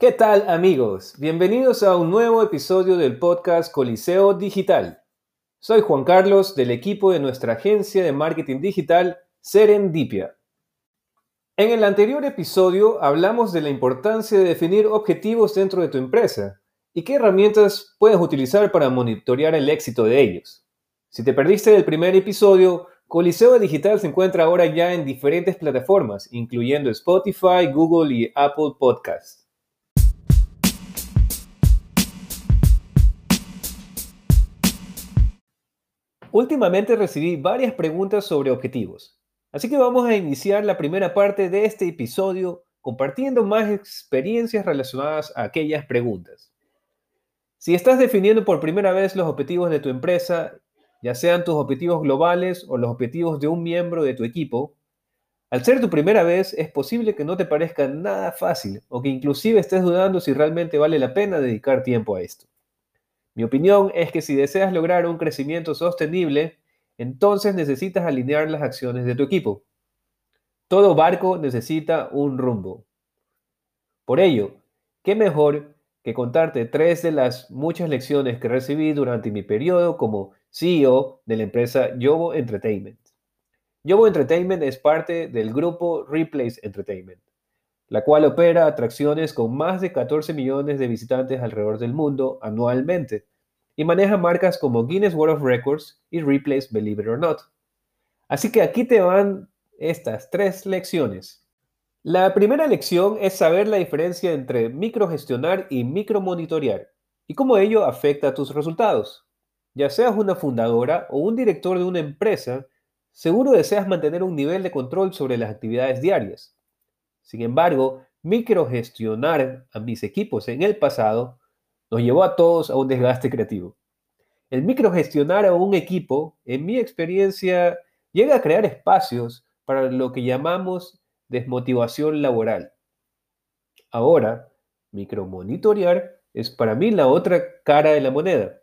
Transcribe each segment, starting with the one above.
¿Qué tal amigos? Bienvenidos a un nuevo episodio del podcast Coliseo Digital. Soy Juan Carlos del equipo de nuestra agencia de marketing digital Serendipia. En el anterior episodio hablamos de la importancia de definir objetivos dentro de tu empresa y qué herramientas puedes utilizar para monitorear el éxito de ellos. Si te perdiste el primer episodio, Coliseo Digital se encuentra ahora ya en diferentes plataformas, incluyendo Spotify, Google y Apple Podcasts. Últimamente recibí varias preguntas sobre objetivos, así que vamos a iniciar la primera parte de este episodio compartiendo más experiencias relacionadas a aquellas preguntas. Si estás definiendo por primera vez los objetivos de tu empresa, ya sean tus objetivos globales o los objetivos de un miembro de tu equipo, al ser tu primera vez es posible que no te parezca nada fácil o que inclusive estés dudando si realmente vale la pena dedicar tiempo a esto. Mi opinión es que si deseas lograr un crecimiento sostenible, entonces necesitas alinear las acciones de tu equipo. Todo barco necesita un rumbo. Por ello, ¿qué mejor que contarte tres de las muchas lecciones que recibí durante mi periodo como CEO de la empresa Yobo Entertainment? Yobo Entertainment es parte del grupo Replace Entertainment, la cual opera atracciones con más de 14 millones de visitantes alrededor del mundo anualmente y maneja marcas como Guinness World of Records y Replace Believe It or Not. Así que aquí te van estas tres lecciones. La primera lección es saber la diferencia entre microgestionar y micromonitorear y cómo ello afecta a tus resultados. Ya seas una fundadora o un director de una empresa, seguro deseas mantener un nivel de control sobre las actividades diarias. Sin embargo, microgestionar a mis equipos en el pasado nos llevó a todos a un desgaste creativo. El microgestionar a un equipo, en mi experiencia, llega a crear espacios para lo que llamamos desmotivación laboral. Ahora, micromonitorear es para mí la otra cara de la moneda.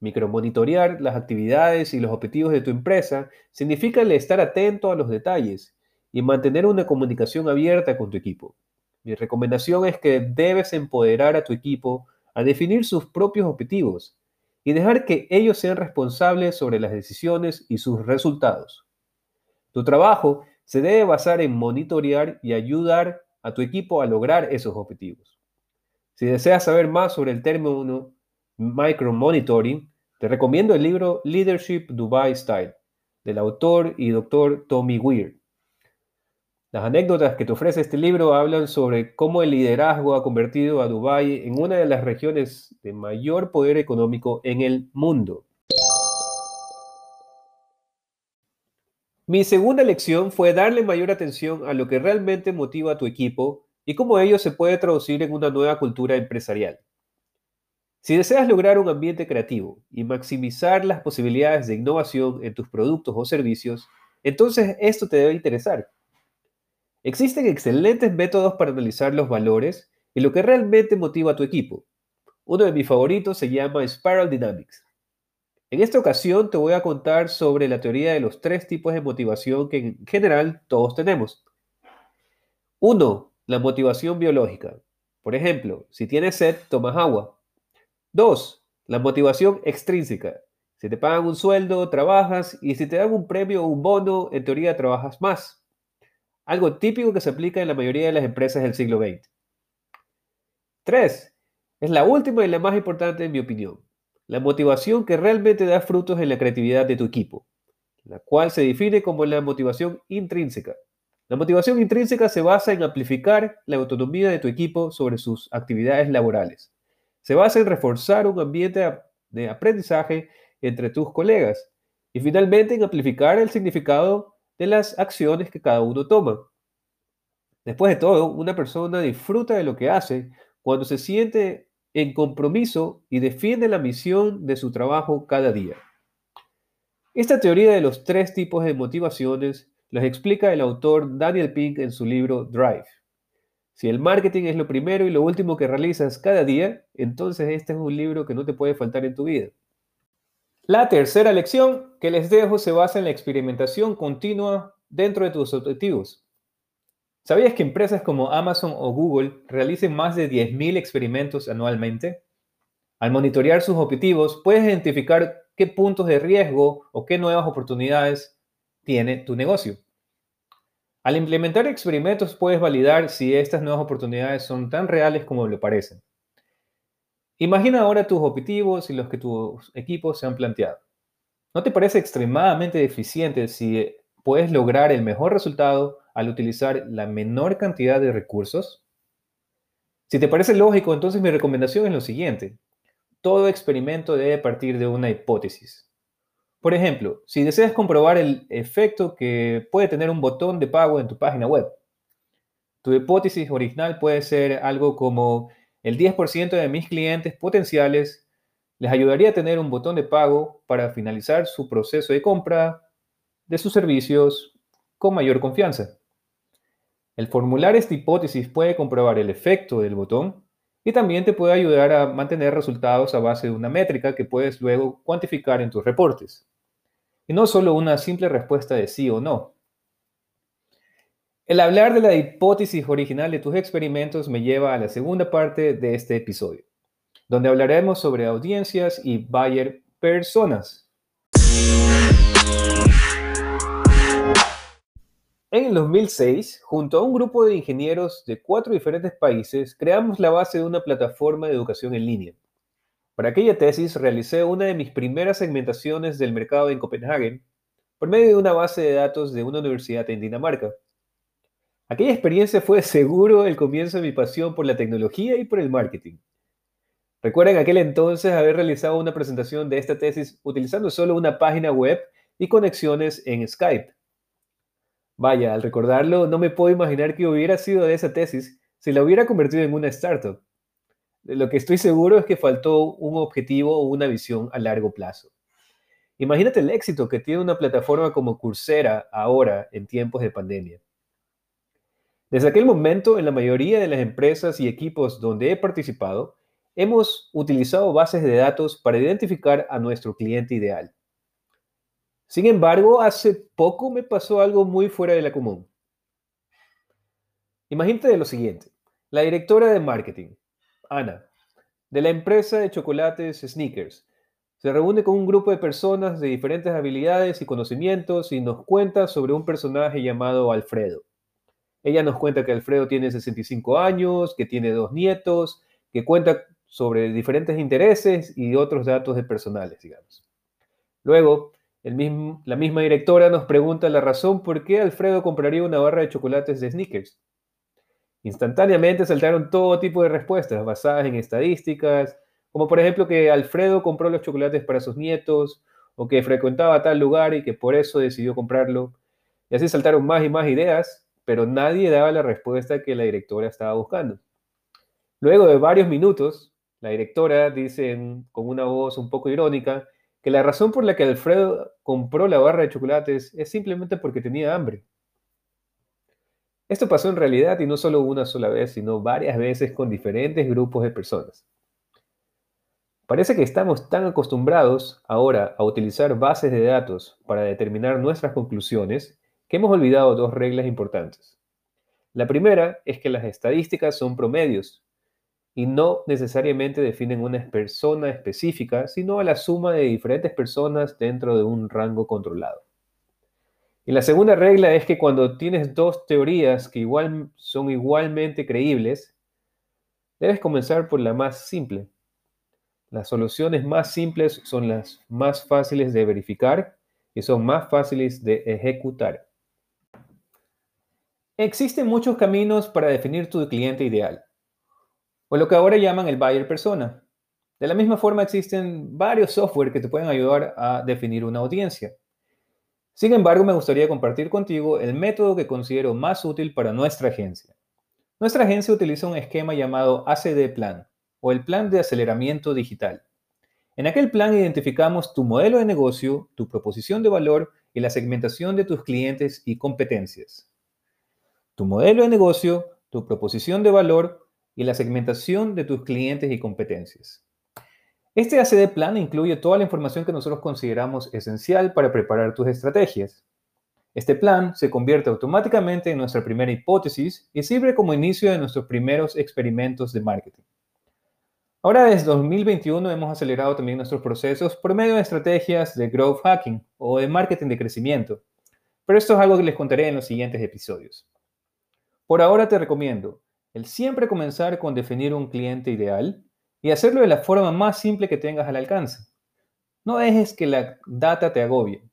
Micromonitorear las actividades y los objetivos de tu empresa significa el estar atento a los detalles y mantener una comunicación abierta con tu equipo. Mi recomendación es que debes empoderar a tu equipo a definir sus propios objetivos y dejar que ellos sean responsables sobre las decisiones y sus resultados. Tu trabajo se debe basar en monitorear y ayudar a tu equipo a lograr esos objetivos. Si deseas saber más sobre el término micromonitoring, te recomiendo el libro Leadership Dubai Style del autor y doctor Tommy Weir. Las anécdotas que te ofrece este libro hablan sobre cómo el liderazgo ha convertido a Dubái en una de las regiones de mayor poder económico en el mundo. Mi segunda lección fue darle mayor atención a lo que realmente motiva a tu equipo y cómo ello se puede traducir en una nueva cultura empresarial. Si deseas lograr un ambiente creativo y maximizar las posibilidades de innovación en tus productos o servicios, entonces esto te debe interesar. Existen excelentes métodos para analizar los valores y lo que realmente motiva a tu equipo. Uno de mis favoritos se llama Spiral Dynamics. En esta ocasión te voy a contar sobre la teoría de los tres tipos de motivación que en general todos tenemos. Uno, la motivación biológica. Por ejemplo, si tienes sed, tomas agua. Dos, la motivación extrínseca. Si te pagan un sueldo, trabajas y si te dan un premio o un bono, en teoría trabajas más algo típico que se aplica en la mayoría de las empresas del siglo XX. Tres, es la última y la más importante en mi opinión, la motivación que realmente da frutos en la creatividad de tu equipo, la cual se define como la motivación intrínseca. La motivación intrínseca se basa en amplificar la autonomía de tu equipo sobre sus actividades laborales. Se basa en reforzar un ambiente de aprendizaje entre tus colegas y finalmente en amplificar el significado de las acciones que cada uno toma. Después de todo, una persona disfruta de lo que hace cuando se siente en compromiso y defiende la misión de su trabajo cada día. Esta teoría de los tres tipos de motivaciones los explica el autor Daniel Pink en su libro Drive. Si el marketing es lo primero y lo último que realizas cada día, entonces este es un libro que no te puede faltar en tu vida. La tercera lección que les dejo se basa en la experimentación continua dentro de tus objetivos. ¿Sabías que empresas como Amazon o Google realicen más de 10.000 experimentos anualmente? Al monitorear sus objetivos, puedes identificar qué puntos de riesgo o qué nuevas oportunidades tiene tu negocio. Al implementar experimentos, puedes validar si estas nuevas oportunidades son tan reales como lo parecen. Imagina ahora tus objetivos y los que tus equipos se han planteado. ¿No te parece extremadamente eficiente si puedes lograr el mejor resultado al utilizar la menor cantidad de recursos? Si te parece lógico, entonces mi recomendación es lo siguiente. Todo experimento debe partir de una hipótesis. Por ejemplo, si deseas comprobar el efecto que puede tener un botón de pago en tu página web, tu hipótesis original puede ser algo como el 10% de mis clientes potenciales les ayudaría a tener un botón de pago para finalizar su proceso de compra de sus servicios con mayor confianza. El formular esta hipótesis puede comprobar el efecto del botón y también te puede ayudar a mantener resultados a base de una métrica que puedes luego cuantificar en tus reportes. Y no solo una simple respuesta de sí o no. El hablar de la hipótesis original de tus experimentos me lleva a la segunda parte de este episodio, donde hablaremos sobre audiencias y buyer personas. En el 2006, junto a un grupo de ingenieros de cuatro diferentes países, creamos la base de una plataforma de educación en línea. Para aquella tesis realicé una de mis primeras segmentaciones del mercado en Copenhague por medio de una base de datos de una universidad en Dinamarca. Aquella experiencia fue seguro el comienzo de mi pasión por la tecnología y por el marketing. Recuerdo en aquel entonces haber realizado una presentación de esta tesis utilizando solo una página web y conexiones en Skype. Vaya, al recordarlo, no me puedo imaginar que hubiera sido de esa tesis si la hubiera convertido en una startup. lo que estoy seguro es que faltó un objetivo o una visión a largo plazo. Imagínate el éxito que tiene una plataforma como Coursera ahora en tiempos de pandemia. Desde aquel momento, en la mayoría de las empresas y equipos donde he participado, hemos utilizado bases de datos para identificar a nuestro cliente ideal. Sin embargo, hace poco me pasó algo muy fuera de la común. Imagínate lo siguiente. La directora de marketing, Ana, de la empresa de chocolates Sneakers, se reúne con un grupo de personas de diferentes habilidades y conocimientos y nos cuenta sobre un personaje llamado Alfredo. Ella nos cuenta que Alfredo tiene 65 años, que tiene dos nietos, que cuenta sobre diferentes intereses y otros datos de personales, digamos. Luego, la misma directora nos pregunta la razón por qué Alfredo compraría una barra de chocolates de sneakers. Instantáneamente saltaron todo tipo de respuestas basadas en estadísticas, como por ejemplo que Alfredo compró los chocolates para sus nietos, o que frecuentaba tal lugar y que por eso decidió comprarlo. Y así saltaron más y más ideas, pero nadie daba la respuesta que la directora estaba buscando. Luego de varios minutos, la directora dice con una voz un poco irónica que la razón por la que Alfredo compró la barra de chocolates es simplemente porque tenía hambre. Esto pasó en realidad y no solo una sola vez, sino varias veces con diferentes grupos de personas. Parece que estamos tan acostumbrados ahora a utilizar bases de datos para determinar nuestras conclusiones que hemos olvidado dos reglas importantes. La primera es que las estadísticas son promedios y no necesariamente definen una persona específica, sino a la suma de diferentes personas dentro de un rango controlado. Y la segunda regla es que cuando tienes dos teorías que son igualmente creíbles, debes comenzar por la más simple. Las soluciones más simples son las más fáciles de verificar y son más fáciles de ejecutar. Existen muchos caminos para definir tu cliente ideal o lo que ahora llaman el buyer persona. De la misma forma existen varios software que te pueden ayudar a definir una audiencia. Sin embargo, me gustaría compartir contigo el método que considero más útil para nuestra agencia. Nuestra agencia utiliza un esquema llamado ACD Plan o el Plan de Aceleramiento Digital. En aquel plan identificamos tu modelo de negocio, tu proposición de valor y la segmentación de tus clientes y competencias. Tu modelo de negocio, tu proposición de valor y la segmentación de tus clientes y competencias. Este ACD Plan incluye toda la información que nosotros consideramos esencial para preparar tus estrategias. Este plan se convierte automáticamente en nuestra primera hipótesis y sirve como inicio de nuestros primeros experimentos de marketing. Ahora desde 2021 hemos acelerado también nuestros procesos por medio de estrategias de growth hacking o de marketing de crecimiento, pero esto es algo que les contaré en los siguientes episodios. Por ahora te recomiendo el siempre comenzar con definir un cliente ideal y hacerlo de la forma más simple que tengas al alcance. No dejes que la data te agobie,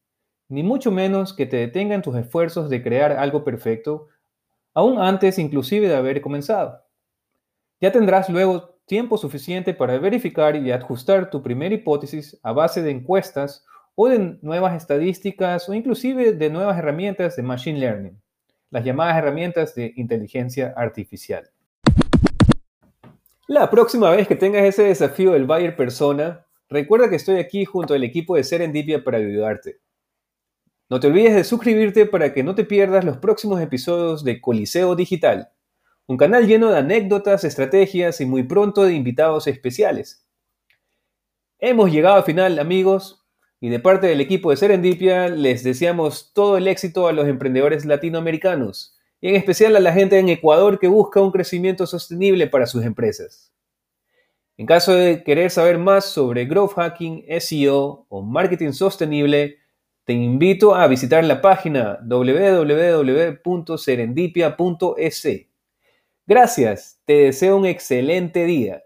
ni mucho menos que te detengan tus esfuerzos de crear algo perfecto, aún antes inclusive de haber comenzado. Ya tendrás luego tiempo suficiente para verificar y ajustar tu primera hipótesis a base de encuestas o de nuevas estadísticas o inclusive de nuevas herramientas de Machine Learning, las llamadas herramientas de inteligencia artificial. La próxima vez que tengas ese desafío del buyer persona, recuerda que estoy aquí junto al equipo de Serendipia para ayudarte. No te olvides de suscribirte para que no te pierdas los próximos episodios de Coliseo Digital un canal lleno de anécdotas, estrategias y muy pronto de invitados especiales. Hemos llegado al final, amigos, y de parte del equipo de Serendipia les deseamos todo el éxito a los emprendedores latinoamericanos y en especial a la gente en Ecuador que busca un crecimiento sostenible para sus empresas. En caso de querer saber más sobre growth hacking, SEO o marketing sostenible, te invito a visitar la página www.serendipia.es Gracias, te deseo un excelente día.